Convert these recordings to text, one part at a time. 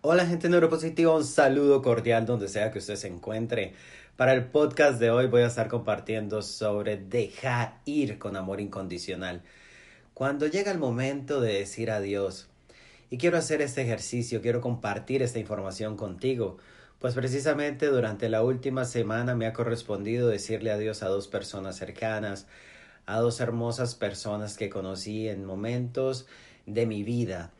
Hola gente neuropositiva, un saludo cordial donde sea que usted se encuentre. Para el podcast de hoy voy a estar compartiendo sobre dejar ir con amor incondicional. Cuando llega el momento de decir adiós, y quiero hacer este ejercicio, quiero compartir esta información contigo, pues precisamente durante la última semana me ha correspondido decirle adiós a dos personas cercanas, a dos hermosas personas que conocí en momentos de mi vida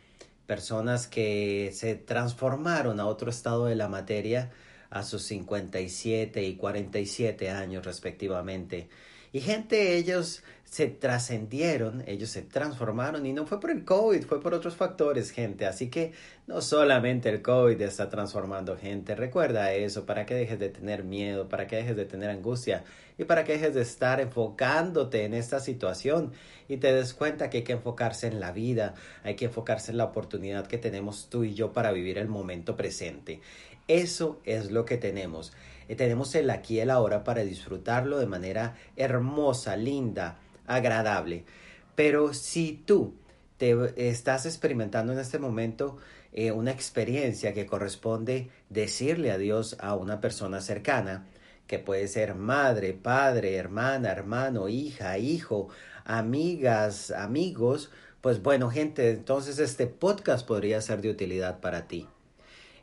personas que se transformaron a otro estado de la materia a sus 57 y 47 años respectivamente. Y gente, ellos se trascendieron, ellos se transformaron y no fue por el COVID, fue por otros factores, gente. Así que no solamente el COVID está transformando gente. Recuerda eso para que dejes de tener miedo, para que dejes de tener angustia y para que dejes de estar enfocándote en esta situación y te des cuenta que hay que enfocarse en la vida, hay que enfocarse en la oportunidad que tenemos tú y yo para vivir el momento presente. Eso es lo que tenemos. Eh, tenemos el aquí y el ahora para disfrutarlo de manera hermosa, linda, agradable. Pero si tú te estás experimentando en este momento eh, una experiencia que corresponde decirle adiós a una persona cercana, que puede ser madre, padre, hermana, hermano, hija, hijo, amigas, amigos, pues bueno, gente, entonces este podcast podría ser de utilidad para ti.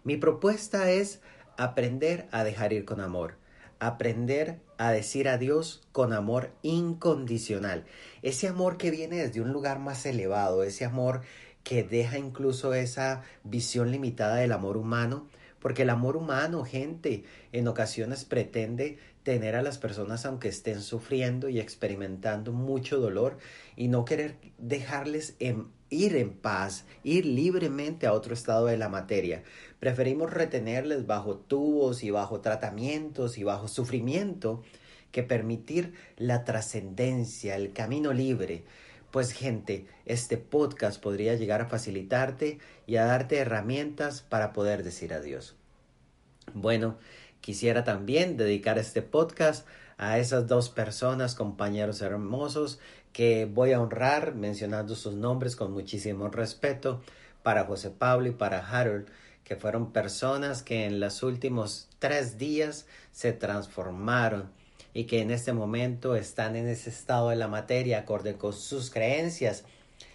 Mi propuesta es aprender a dejar ir con amor, aprender a decir adiós con amor incondicional, ese amor que viene desde un lugar más elevado, ese amor que deja incluso esa visión limitada del amor humano, porque el amor humano, gente, en ocasiones pretende tener a las personas aunque estén sufriendo y experimentando mucho dolor y no querer dejarles ir en paz, ir libremente a otro estado de la materia. Preferimos retenerles bajo tubos y bajo tratamientos y bajo sufrimiento que permitir la trascendencia, el camino libre. Pues gente, este podcast podría llegar a facilitarte y a darte herramientas para poder decir adiós. Bueno, quisiera también dedicar este podcast a esas dos personas, compañeros hermosos, que voy a honrar mencionando sus nombres con muchísimo respeto para José Pablo y para Harold, que fueron personas que en los últimos tres días se transformaron y que en este momento están en ese estado de la materia acorde con sus creencias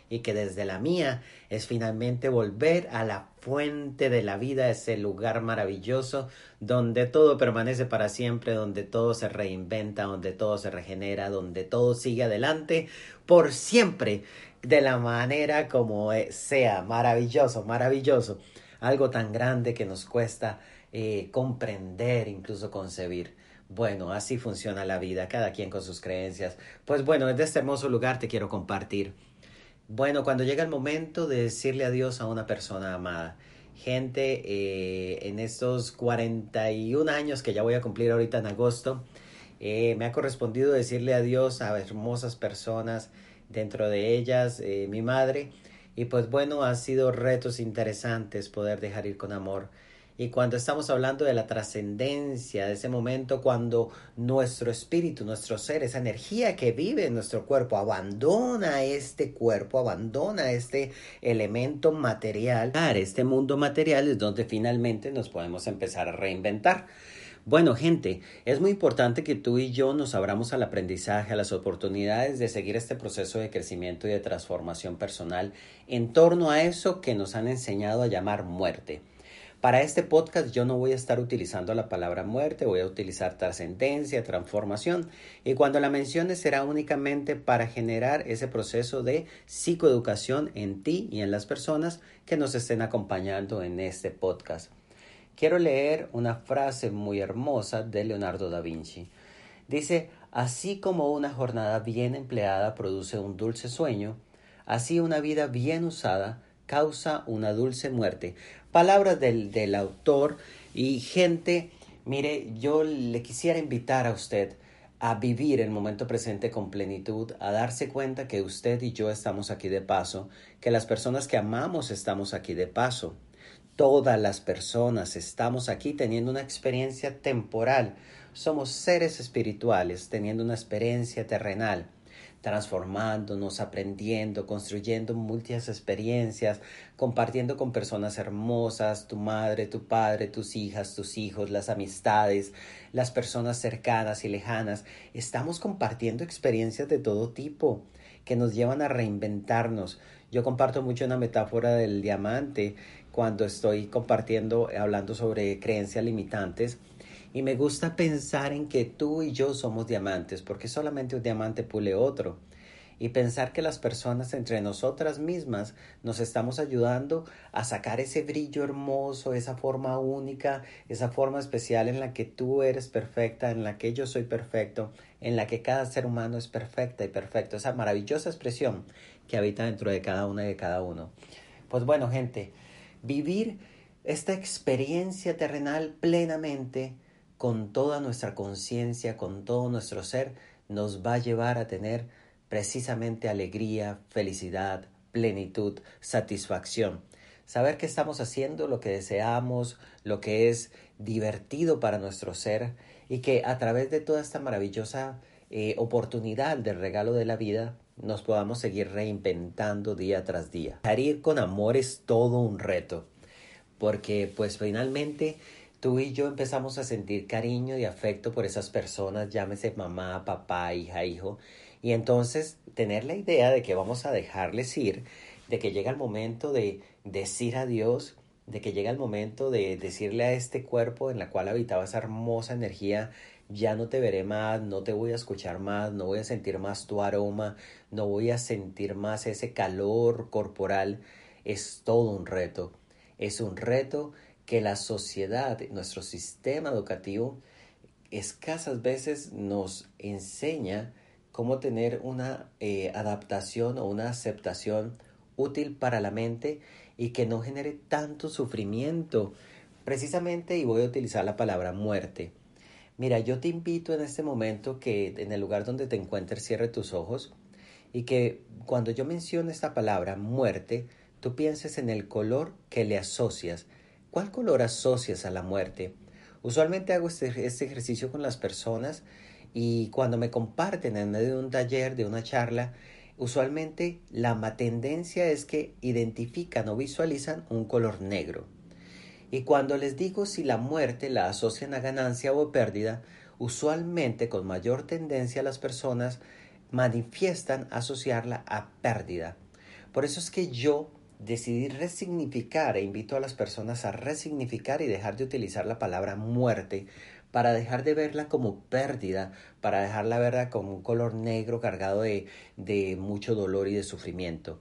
y que desde la mía es finalmente volver a la fuente de la vida, ese lugar maravilloso donde todo permanece para siempre, donde todo se reinventa, donde todo se regenera, donde todo sigue adelante por siempre de la manera como sea, maravilloso, maravilloso, algo tan grande que nos cuesta eh, comprender, incluso concebir. Bueno, así funciona la vida, cada quien con sus creencias. Pues bueno, desde este hermoso lugar te quiero compartir. Bueno, cuando llega el momento de decirle adiós a una persona amada, gente, eh, en estos 41 años que ya voy a cumplir ahorita en agosto, eh, me ha correspondido decirle adiós a hermosas personas, dentro de ellas eh, mi madre, y pues bueno, han sido retos interesantes poder dejar ir con amor y cuando estamos hablando de la trascendencia, de ese momento cuando nuestro espíritu, nuestro ser, esa energía que vive en nuestro cuerpo, abandona este cuerpo, abandona este elemento material, este mundo material es donde finalmente nos podemos empezar a reinventar. Bueno, gente, es muy importante que tú y yo nos abramos al aprendizaje, a las oportunidades de seguir este proceso de crecimiento y de transformación personal en torno a eso que nos han enseñado a llamar muerte. Para este podcast yo no voy a estar utilizando la palabra muerte, voy a utilizar trascendencia, transformación y cuando la mencione será únicamente para generar ese proceso de psicoeducación en ti y en las personas que nos estén acompañando en este podcast. Quiero leer una frase muy hermosa de Leonardo da Vinci. Dice, así como una jornada bien empleada produce un dulce sueño, así una vida bien usada causa una dulce muerte. Palabras del, del autor y gente, mire, yo le quisiera invitar a usted a vivir el momento presente con plenitud, a darse cuenta que usted y yo estamos aquí de paso, que las personas que amamos estamos aquí de paso. Todas las personas estamos aquí teniendo una experiencia temporal. Somos seres espirituales teniendo una experiencia terrenal transformándonos, aprendiendo, construyendo múltiples experiencias, compartiendo con personas hermosas, tu madre, tu padre, tus hijas, tus hijos, las amistades, las personas cercanas y lejanas. Estamos compartiendo experiencias de todo tipo que nos llevan a reinventarnos. Yo comparto mucho una metáfora del diamante cuando estoy compartiendo, hablando sobre creencias limitantes y me gusta pensar en que tú y yo somos diamantes, porque solamente un diamante pule otro. Y pensar que las personas entre nosotras mismas nos estamos ayudando a sacar ese brillo hermoso, esa forma única, esa forma especial en la que tú eres perfecta, en la que yo soy perfecto, en la que cada ser humano es perfecta y perfecto. Esa maravillosa expresión que habita dentro de cada una y de cada uno. Pues bueno, gente, vivir esta experiencia terrenal plenamente con toda nuestra conciencia, con todo nuestro ser, nos va a llevar a tener precisamente alegría, felicidad, plenitud, satisfacción. Saber que estamos haciendo lo que deseamos, lo que es divertido para nuestro ser y que a través de toda esta maravillosa eh, oportunidad del regalo de la vida nos podamos seguir reinventando día tras día. Salir con amor es todo un reto porque pues finalmente tú y yo empezamos a sentir cariño y afecto por esas personas, llámese mamá, papá, hija, hijo, y entonces tener la idea de que vamos a dejarles ir, de que llega el momento de decir adiós, de que llega el momento de decirle a este cuerpo en la cual habitaba esa hermosa energía, ya no te veré más, no te voy a escuchar más, no voy a sentir más tu aroma, no voy a sentir más ese calor corporal, es todo un reto. Es un reto que la sociedad, nuestro sistema educativo, escasas veces nos enseña cómo tener una eh, adaptación o una aceptación útil para la mente y que no genere tanto sufrimiento. Precisamente, y voy a utilizar la palabra muerte. Mira, yo te invito en este momento que en el lugar donde te encuentres cierre tus ojos y que cuando yo mencione esta palabra muerte, tú pienses en el color que le asocias ¿Cuál color asocias a la muerte? Usualmente hago este, este, ejercicio con las personas y cuando me comparten en medio de un taller, de una charla, usualmente la tendencia es que identifican o visualizan un color negro. Y cuando les digo si la muerte la asocian a ganancia o pérdida, usualmente con mayor tendencia las personas manifiestan asociarla a pérdida. Por eso es que yo decidí resignificar e invito a las personas a resignificar y dejar de utilizar la palabra muerte para dejar de verla como pérdida, para dejarla verla como un color negro cargado de, de mucho dolor y de sufrimiento.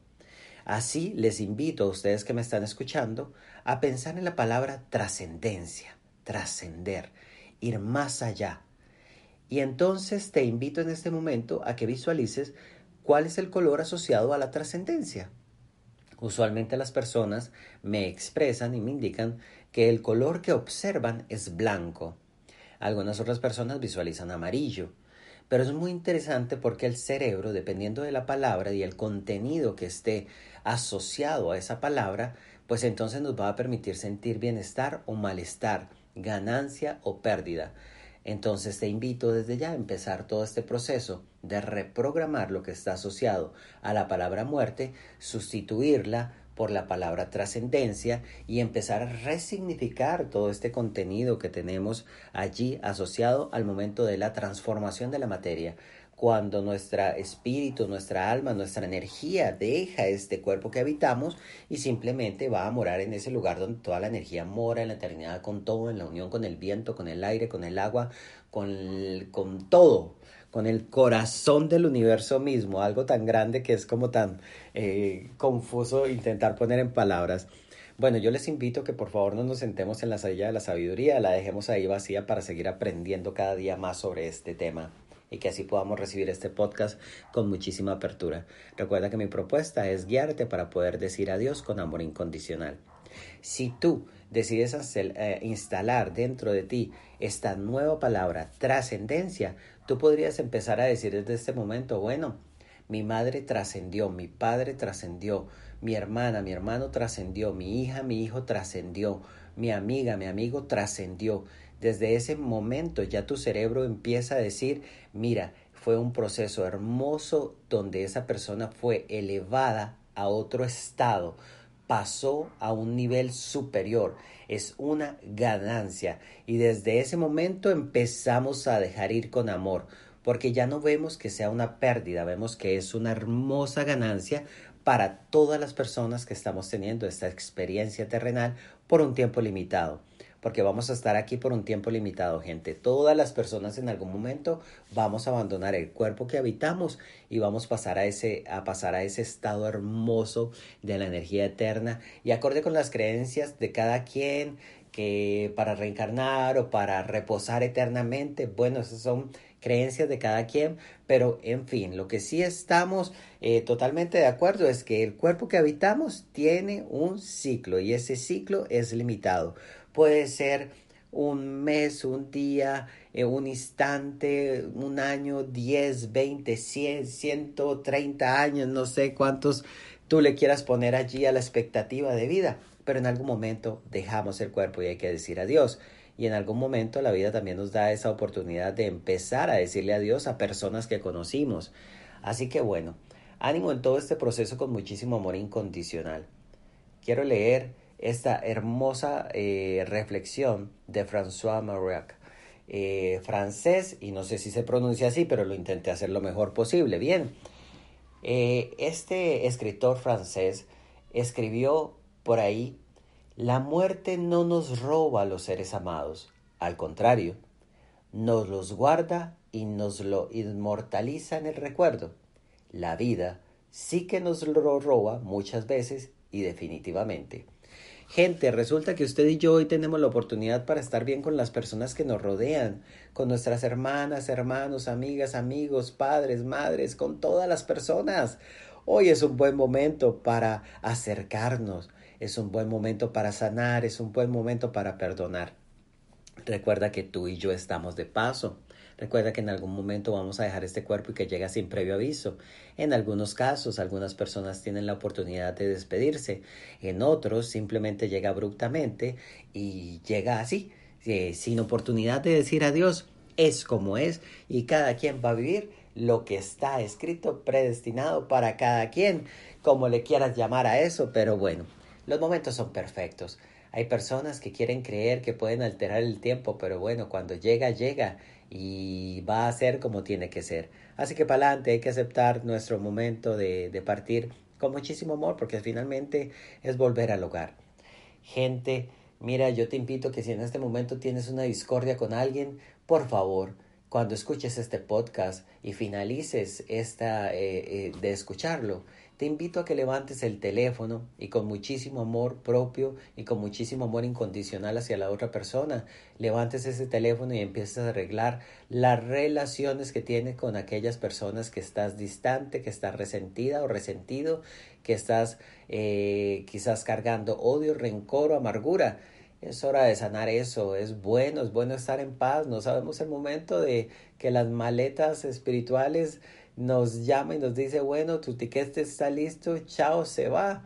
Así les invito a ustedes que me están escuchando a pensar en la palabra trascendencia, trascender, ir más allá. Y entonces te invito en este momento a que visualices cuál es el color asociado a la trascendencia. Usualmente las personas me expresan y me indican que el color que observan es blanco. Algunas otras personas visualizan amarillo. Pero es muy interesante porque el cerebro, dependiendo de la palabra y el contenido que esté asociado a esa palabra, pues entonces nos va a permitir sentir bienestar o malestar, ganancia o pérdida. Entonces te invito desde ya a empezar todo este proceso de reprogramar lo que está asociado a la palabra muerte, sustituirla por la palabra trascendencia y empezar a resignificar todo este contenido que tenemos allí asociado al momento de la transformación de la materia cuando nuestro espíritu, nuestra alma, nuestra energía deja este cuerpo que habitamos y simplemente va a morar en ese lugar donde toda la energía mora en la eternidad con todo, en la unión con el viento, con el aire, con el agua, con, con todo, con el corazón del universo mismo, algo tan grande que es como tan eh, confuso intentar poner en palabras. Bueno, yo les invito que por favor no nos sentemos en la silla de la sabiduría, la dejemos ahí vacía para seguir aprendiendo cada día más sobre este tema y que así podamos recibir este podcast con muchísima apertura. Recuerda que mi propuesta es guiarte para poder decir adiós con amor incondicional. Si tú decides eh, instalar dentro de ti esta nueva palabra, trascendencia, tú podrías empezar a decir desde este momento, bueno, mi madre trascendió, mi padre trascendió, mi hermana, mi hermano trascendió, mi hija, mi hijo trascendió, mi amiga, mi amigo trascendió. Desde ese momento ya tu cerebro empieza a decir, mira, fue un proceso hermoso donde esa persona fue elevada a otro estado, pasó a un nivel superior. Es una ganancia y desde ese momento empezamos a dejar ir con amor, porque ya no vemos que sea una pérdida, vemos que es una hermosa ganancia para todas las personas que estamos teniendo esta experiencia terrenal por un tiempo limitado porque vamos a estar aquí por un tiempo limitado, gente. Todas las personas en algún momento vamos a abandonar el cuerpo que habitamos y vamos a pasar a ese, a pasar a ese estado hermoso de la energía eterna y acorde con las creencias de cada quien que para reencarnar o para reposar eternamente, bueno, esas son creencias de cada quien, pero en fin, lo que sí estamos eh, totalmente de acuerdo es que el cuerpo que habitamos tiene un ciclo y ese ciclo es limitado puede ser un mes, un día, eh, un instante, un año, 10, 20, 100, 130 años, no sé cuántos tú le quieras poner allí a la expectativa de vida, pero en algún momento dejamos el cuerpo y hay que decir adiós. Y en algún momento la vida también nos da esa oportunidad de empezar a decirle adiós a personas que conocimos. Así que bueno, ánimo en todo este proceso con muchísimo amor incondicional. Quiero leer esta hermosa eh, reflexión de François Mauriac. Eh, francés, y no sé si se pronuncia así, pero lo intenté hacer lo mejor posible. Bien, eh, este escritor francés escribió por ahí, la muerte no nos roba a los seres amados, al contrario, nos los guarda y nos lo inmortaliza en el recuerdo. La vida sí que nos lo roba muchas veces y definitivamente. Gente, resulta que usted y yo hoy tenemos la oportunidad para estar bien con las personas que nos rodean, con nuestras hermanas, hermanos, amigas, amigos, padres, madres, con todas las personas. Hoy es un buen momento para acercarnos, es un buen momento para sanar, es un buen momento para perdonar. Recuerda que tú y yo estamos de paso. Recuerda que en algún momento vamos a dejar este cuerpo y que llega sin previo aviso. En algunos casos, algunas personas tienen la oportunidad de despedirse. En otros, simplemente llega abruptamente y llega así, eh, sin oportunidad de decir adiós. Es como es y cada quien va a vivir lo que está escrito, predestinado para cada quien, como le quieras llamar a eso, pero bueno, los momentos son perfectos. Hay personas que quieren creer que pueden alterar el tiempo, pero bueno, cuando llega, llega y va a ser como tiene que ser. Así que para adelante hay que aceptar nuestro momento de, de partir con muchísimo amor porque finalmente es volver al hogar. Gente, mira, yo te invito que si en este momento tienes una discordia con alguien, por favor, cuando escuches este podcast y finalices esta eh, eh, de escucharlo, te invito a que levantes el teléfono y con muchísimo amor propio y con muchísimo amor incondicional hacia la otra persona, levantes ese teléfono y empieces a arreglar las relaciones que tienes con aquellas personas que estás distante, que estás resentida o resentido, que estás eh, quizás cargando odio, rencor o amargura. Es hora de sanar eso, es bueno, es bueno estar en paz, no sabemos el momento de que las maletas espirituales nos llama y nos dice, bueno, tu ticket está listo, chao, se va.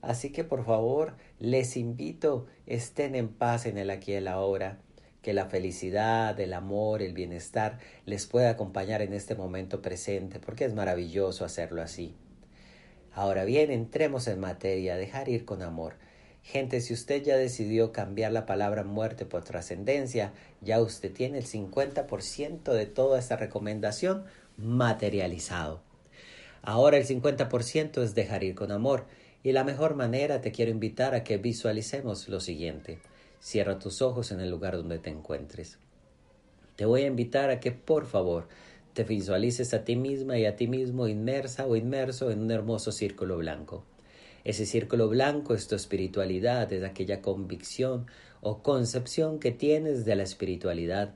Así que por favor, les invito, estén en paz en el aquí y el ahora, que la felicidad, el amor, el bienestar les pueda acompañar en este momento presente, porque es maravilloso hacerlo así. Ahora bien, entremos en materia, dejar ir con amor. Gente, si usted ya decidió cambiar la palabra muerte por trascendencia, ya usted tiene el 50% de toda esta recomendación materializado. Ahora el 50% es dejar ir con amor y la mejor manera te quiero invitar a que visualicemos lo siguiente. Cierra tus ojos en el lugar donde te encuentres. Te voy a invitar a que por favor te visualices a ti misma y a ti mismo inmersa o inmerso en un hermoso círculo blanco. Ese círculo blanco es tu espiritualidad, es aquella convicción o concepción que tienes de la espiritualidad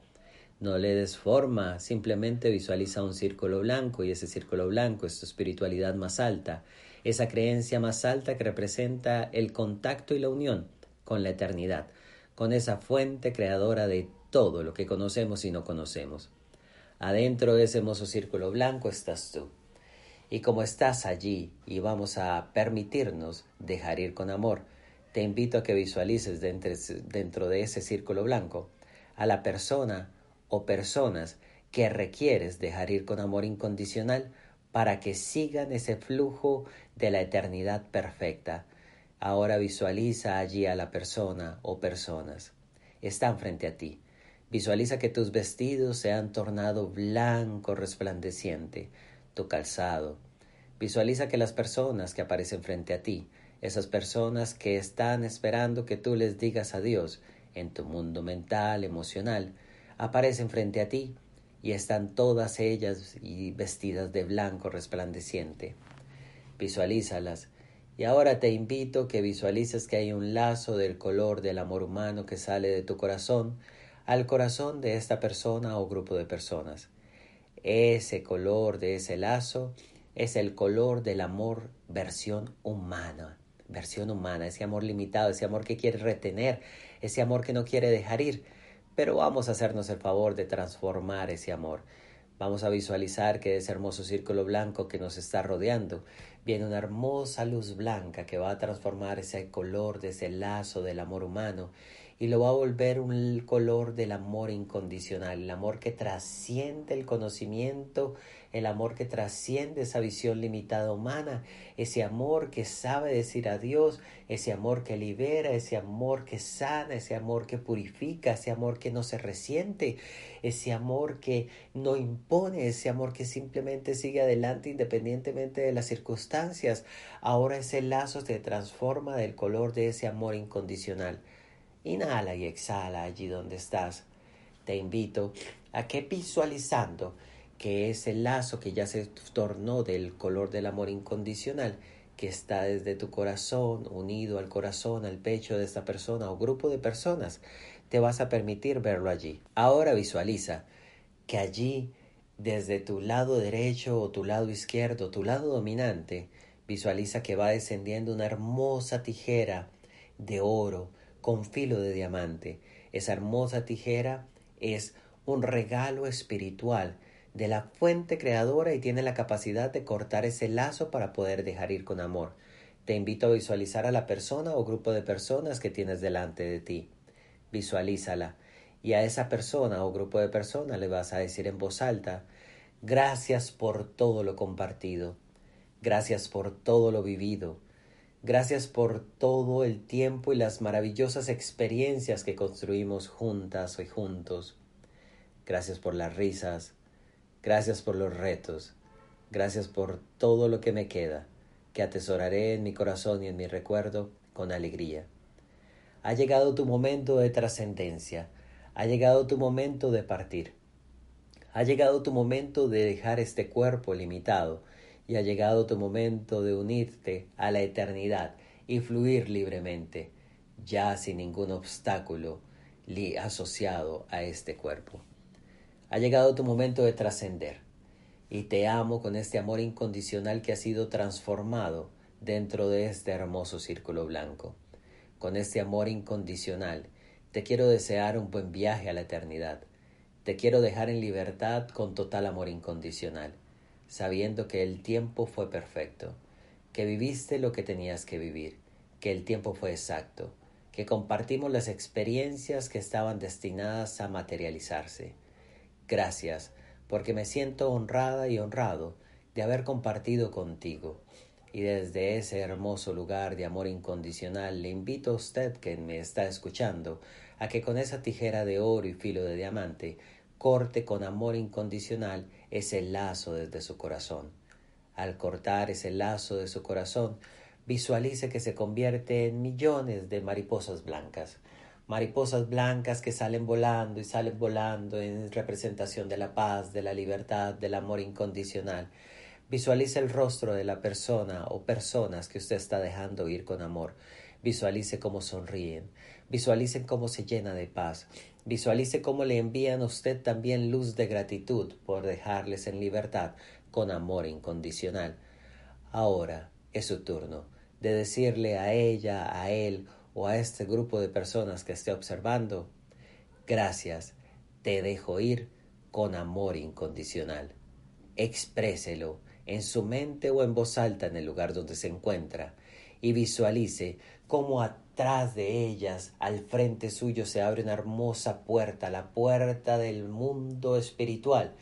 No le des forma, simplemente visualiza un círculo blanco y ese círculo blanco es tu espiritualidad más alta, esa creencia más alta que representa el contacto y la unión con la eternidad, con esa fuente creadora de todo lo que conocemos y no conocemos. Adentro de ese hermoso círculo blanco estás tú. Y como estás allí y vamos a permitirnos dejar ir con amor, te invito a que visualices dentro, de ese círculo blanco a la persona o personas que requieres dejar ir con amor incondicional para que sigan ese flujo de la eternidad perfecta. Ahora visualiza allí a la persona o personas. Están frente a ti. Visualiza que tus vestidos se han tornado blanco resplandeciente, tu calzado. Visualiza que las personas que aparecen frente a ti, esas personas que están esperando que tú les digas adiós en tu mundo mental, emocional, aparecen frente a ti y están todas ellas y vestidas de blanco resplandeciente. Visualízalas y ahora te invito que visualices que hay un lazo del color del amor humano que sale de tu corazón al corazón de esta persona o grupo de personas. Ese color de ese lazo es el color del amor versión humana, versión humana, ese amor limitado, ese amor que quiere retener, ese amor que no quiere dejar ir. Pero vamos a hacernos el favor de transformar ese amor. Vamos a visualizar que ese hermoso círculo blanco que nos está rodeando viene una hermosa luz blanca que va a transformar ese color de ese lazo del amor humano y lo va a volver un color del amor incondicional, el amor que trasciende el conocimiento, el amor que trasciende esa visión limitada humana, ese amor que sabe decir adiós, ese amor que libera, ese amor que sana, ese amor que purifica, ese amor que no se resiente, ese amor que no impone, ese amor que simplemente sigue adelante independientemente de las circunstancias. Ahora ese lazo se transforma del color de ese amor incondicional. Inhala y exhala allí donde estás. Te invito a que visualizando que ese lazo que ya se tornó del color del amor incondicional, que está desde tu corazón, unido al corazón, al pecho de esta persona o grupo de personas, te vas a permitir verlo allí. Ahora visualiza que allí, desde tu lado derecho o tu lado izquierdo, tu lado dominante, visualiza que va descendiendo una hermosa tijera de oro, con filo de diamante. Esa hermosa tijera es un regalo espiritual de la fuente creadora y tiene la capacidad de cortar ese lazo para poder dejar ir con amor. Te invito a visualizar a la persona o grupo de personas que tienes delante de ti. Visualízala y a esa persona o grupo de personas le vas a decir en voz alta, gracias por todo lo compartido, gracias por todo lo vivido, Gracias por todo el tiempo y las maravillosas experiencias que construimos juntas y juntos. Gracias por las risas. Gracias por los retos. Gracias por todo lo que me queda, que atesoraré en mi corazón y en mi recuerdo con alegría. Ha llegado tu momento de trascendencia. Ha llegado tu momento de partir. Ha llegado tu momento de dejar este cuerpo limitado y ha llegado tu momento de unirte a la eternidad y fluir libremente, ya sin ningún obstáculo asociado a este cuerpo. Ha llegado tu momento de trascender y te amo con este amor incondicional que ha sido transformado dentro de este hermoso círculo blanco. Con este amor incondicional te quiero desear un buen viaje a la eternidad. Te quiero dejar en libertad con total amor incondicional sabiendo que el tiempo fue perfecto, que viviste lo que tenías que vivir, que el tiempo fue exacto, que compartimos las experiencias que estaban destinadas a materializarse. Gracias, porque me siento honrada y honrado de haber compartido contigo. Y desde ese hermoso lugar de amor incondicional le invito a usted que me está escuchando a que con esa tijera de oro y filo de diamante corte con amor incondicional ese lazo desde su corazón. Al cortar ese lazo de su corazón, visualice que se convierte en millones de mariposas blancas, mariposas blancas que salen volando y salen volando en representación de la paz, de la libertad, del amor incondicional. Visualice el rostro de la persona o personas que usted está dejando ir con amor. Visualice cómo sonríen. Visualicen cómo se llena de paz. Visualice cómo le envían a usted también luz de gratitud por dejarles en libertad con amor incondicional. Ahora es su turno de decirle a ella, a él o a este grupo de personas que esté observando, gracias, te dejo ir con amor incondicional. Expréselo en su mente o en voz alta en el lugar donde se encuentra y visualice cómo atrás de ellas, al frente suyo, se abre una hermosa puerta, la puerta del mundo espiritual,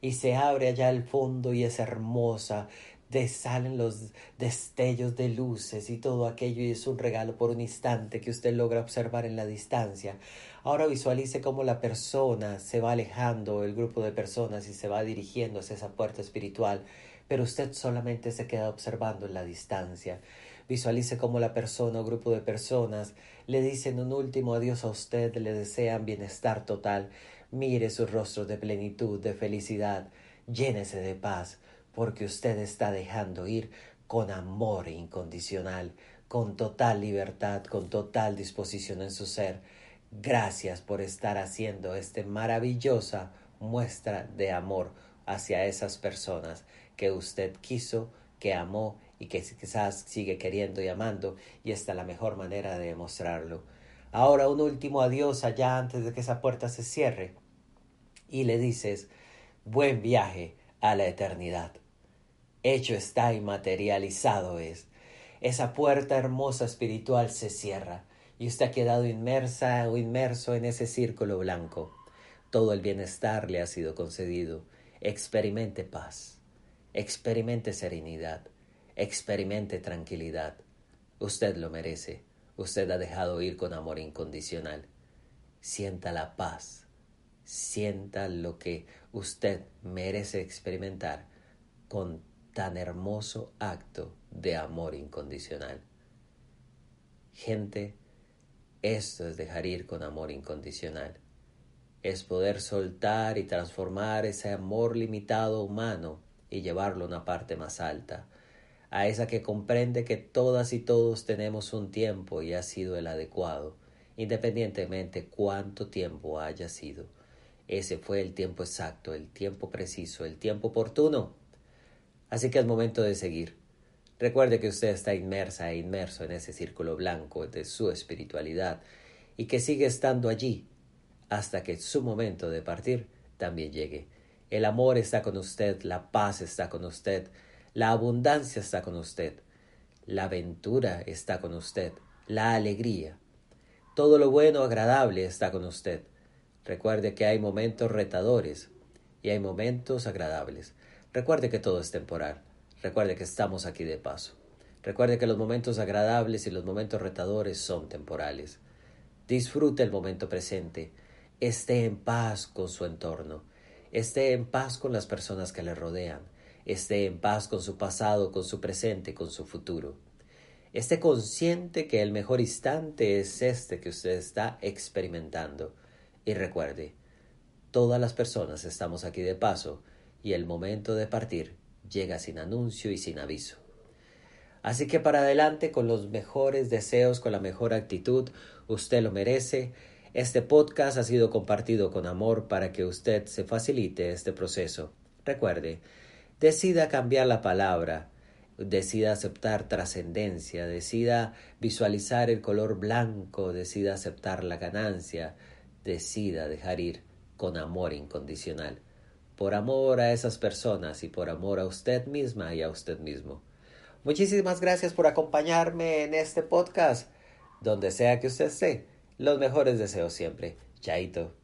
y se abre allá al fondo y es hermosa, de salen los destellos de luces y todo aquello y es un regalo por un instante que usted logra observar en la distancia. Ahora visualice cómo la persona se va alejando, el grupo de personas y se va dirigiendo hacia esa puerta espiritual, pero usted solamente se queda observando en la distancia. Visualice cómo la persona o grupo de personas le dicen un último adiós a usted, le desean bienestar total. Mire su rostro de plenitud, de felicidad. Llénese de paz, porque usted está dejando ir con amor incondicional, con total libertad, con total disposición en su ser. Gracias por estar haciendo esta maravillosa muestra de amor hacia esas personas que usted quiso, que amó y que quizás sigue queriendo y amando y esta es la mejor manera de demostrarlo. Ahora un último adiós allá antes de que esa puerta se cierre y le dices buen viaje a la eternidad. Hecho está y materializado es. Esa puerta hermosa espiritual se cierra y usted ha quedado inmersa o inmerso en ese círculo blanco. Todo el bienestar le ha sido concedido. Experimente paz, experimente serenidad, experimente tranquilidad. Usted lo merece. Usted ha dejado ir con amor incondicional. Sienta la paz. Sienta lo que usted merece experimentar con tan hermoso acto de amor incondicional. Gente, esto es dejar ir con amor incondicional. Es poder soltar y transformar ese amor limitado humano y llevarlo a una parte más alta, a esa que comprende que todas y todos tenemos un tiempo y ha sido el adecuado, independientemente cuánto tiempo haya sido. Ese fue el tiempo exacto, el tiempo preciso, el tiempo oportuno. Así que es momento de seguir. Recuerde que usted está inmersa e inmerso en ese círculo blanco de su espiritualidad y que sigue estando allí hasta que su momento de partir también llegue. El amor está con usted, la paz está con usted, la abundancia está con usted. La aventura está con usted. La alegría. Todo lo bueno, agradable está con usted. Recuerde que hay momentos retadores y hay momentos agradables. Recuerde que todo es temporal. Recuerde que estamos aquí de paso. Recuerde que los momentos agradables y los momentos retadores son temporales. Disfrute el momento presente. Esté en paz con su entorno. Esté en paz con las personas que le rodean esté en paz con su pasado, con su presente, con su futuro. Esté consciente que el mejor instante es este que usted está experimentando. Y recuerde, todas las personas estamos aquí de paso y el momento de partir llega sin anuncio y sin aviso. Así que para adelante con los mejores deseos, con la mejor actitud, usted lo merece. Este podcast ha sido compartido con amor para que usted se facilite este proceso. Recuerde, decida cambiar la palabra, decida aceptar trascendencia, decida visualizar el color blanco, decida aceptar la ganancia, decida dejar ir con amor incondicional, por amor a esas personas y por amor a usted misma y a usted mismo. Muchísimas gracias por acompañarme en este podcast. Donde sea que usted esté, los mejores deseos siempre. Chaito.